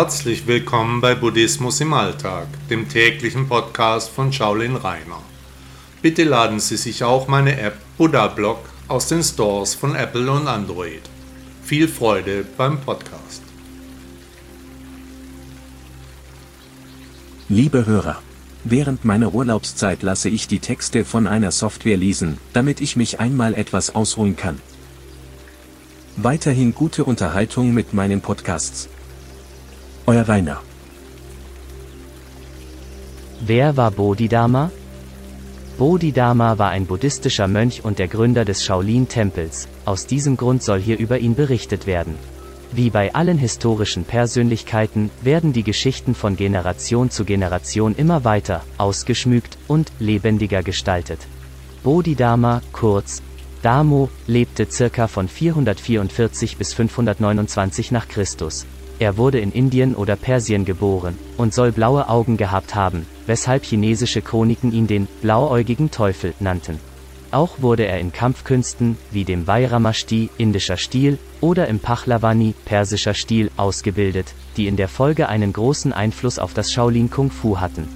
Herzlich willkommen bei Buddhismus im Alltag, dem täglichen Podcast von Shaolin Rainer. Bitte laden Sie sich auch meine App Buddha Blog aus den Stores von Apple und Android. Viel Freude beim Podcast. Liebe Hörer, während meiner Urlaubszeit lasse ich die Texte von einer Software lesen, damit ich mich einmal etwas ausruhen kann. Weiterhin gute Unterhaltung mit meinen Podcasts. Euer Rainer. Wer war Bodhidharma? Bodhidharma war ein buddhistischer Mönch und der Gründer des Shaolin-Tempels, aus diesem Grund soll hier über ihn berichtet werden. Wie bei allen historischen Persönlichkeiten werden die Geschichten von Generation zu Generation immer weiter, ausgeschmückt und lebendiger gestaltet. Bodhidharma, kurz Damo, lebte circa von 444 bis 529 nach Christus. Er wurde in Indien oder Persien geboren und soll blaue Augen gehabt haben, weshalb chinesische Chroniken ihn den blauäugigen Teufel nannten. Auch wurde er in Kampfkünsten, wie dem Vairamashti, indischer Stil, oder im Pahlavani, persischer Stil, ausgebildet, die in der Folge einen großen Einfluss auf das Shaolin Kung Fu hatten.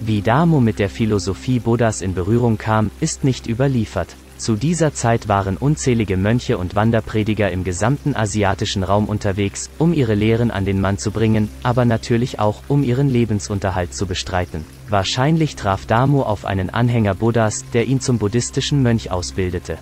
Wie Damo mit der Philosophie Buddhas in Berührung kam, ist nicht überliefert. Zu dieser Zeit waren unzählige Mönche und Wanderprediger im gesamten asiatischen Raum unterwegs, um ihre Lehren an den Mann zu bringen, aber natürlich auch, um ihren Lebensunterhalt zu bestreiten. Wahrscheinlich traf Damo auf einen Anhänger Buddhas, der ihn zum buddhistischen Mönch ausbildete.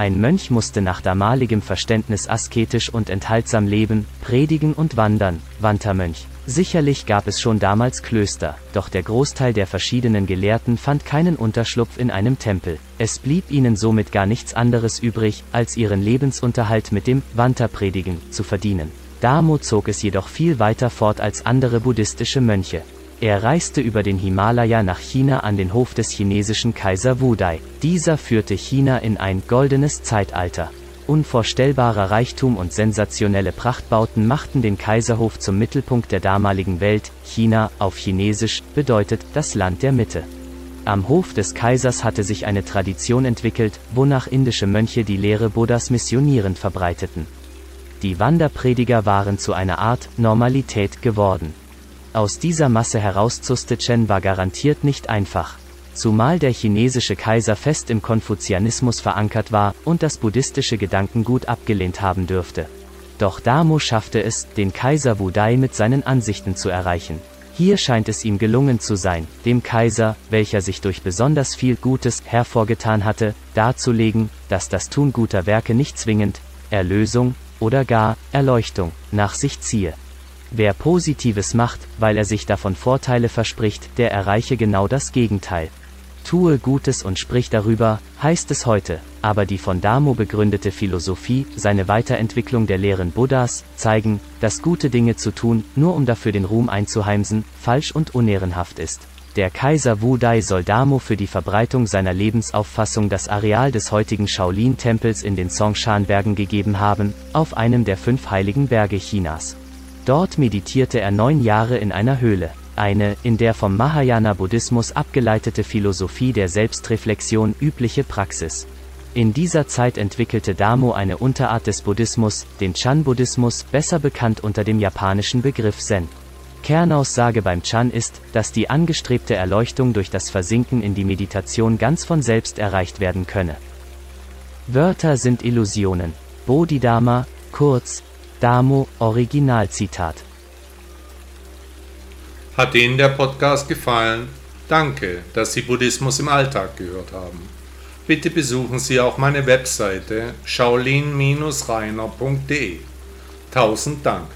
Ein Mönch musste nach damaligem Verständnis asketisch und enthaltsam leben, predigen und wandern, Wandermönch. Sicherlich gab es schon damals Klöster, doch der Großteil der verschiedenen Gelehrten fand keinen Unterschlupf in einem Tempel. Es blieb ihnen somit gar nichts anderes übrig, als ihren Lebensunterhalt mit dem Wanderpredigen zu verdienen. Damo zog es jedoch viel weiter fort als andere buddhistische Mönche. Er reiste über den Himalaya nach China an den Hof des chinesischen Kaiser Wudai. Dieser führte China in ein goldenes Zeitalter. Unvorstellbarer Reichtum und sensationelle Prachtbauten machten den Kaiserhof zum Mittelpunkt der damaligen Welt. China, auf Chinesisch, bedeutet das Land der Mitte. Am Hof des Kaisers hatte sich eine Tradition entwickelt, wonach indische Mönche die Lehre Buddhas missionierend verbreiteten. Die Wanderprediger waren zu einer Art Normalität geworden. Aus dieser Masse herauszustechen war garantiert nicht einfach. Zumal der chinesische Kaiser fest im Konfuzianismus verankert war und das buddhistische Gedankengut abgelehnt haben dürfte. Doch Damo schaffte es, den Kaiser Wudai mit seinen Ansichten zu erreichen. Hier scheint es ihm gelungen zu sein, dem Kaiser, welcher sich durch besonders viel Gutes hervorgetan hatte, darzulegen, dass das Tun guter Werke nicht zwingend Erlösung oder gar Erleuchtung nach sich ziehe. Wer Positives macht, weil er sich davon Vorteile verspricht, der erreiche genau das Gegenteil. Tue Gutes und sprich darüber, heißt es heute, aber die von Damo begründete Philosophie, seine Weiterentwicklung der Lehren Buddhas, zeigen, dass gute Dinge zu tun, nur um dafür den Ruhm einzuheimsen, falsch und unehrenhaft ist. Der Kaiser Wu Dai soll Damo für die Verbreitung seiner Lebensauffassung das Areal des heutigen Shaolin-Tempels in den Songshan-Bergen gegeben haben, auf einem der fünf heiligen Berge Chinas. Dort meditierte er neun Jahre in einer Höhle, eine, in der vom Mahayana-Buddhismus abgeleitete Philosophie der Selbstreflexion übliche Praxis. In dieser Zeit entwickelte Damo eine Unterart des Buddhismus, den Chan-Buddhismus, besser bekannt unter dem japanischen Begriff Zen. Kernaussage beim Chan ist, dass die angestrebte Erleuchtung durch das Versinken in die Meditation ganz von selbst erreicht werden könne. Wörter sind Illusionen. Bodhidharma, kurz, Damo, Originalzitat. Hat Ihnen der Podcast gefallen? Danke, dass Sie Buddhismus im Alltag gehört haben. Bitte besuchen Sie auch meine Webseite shaolin-reiner.de. Tausend Dank.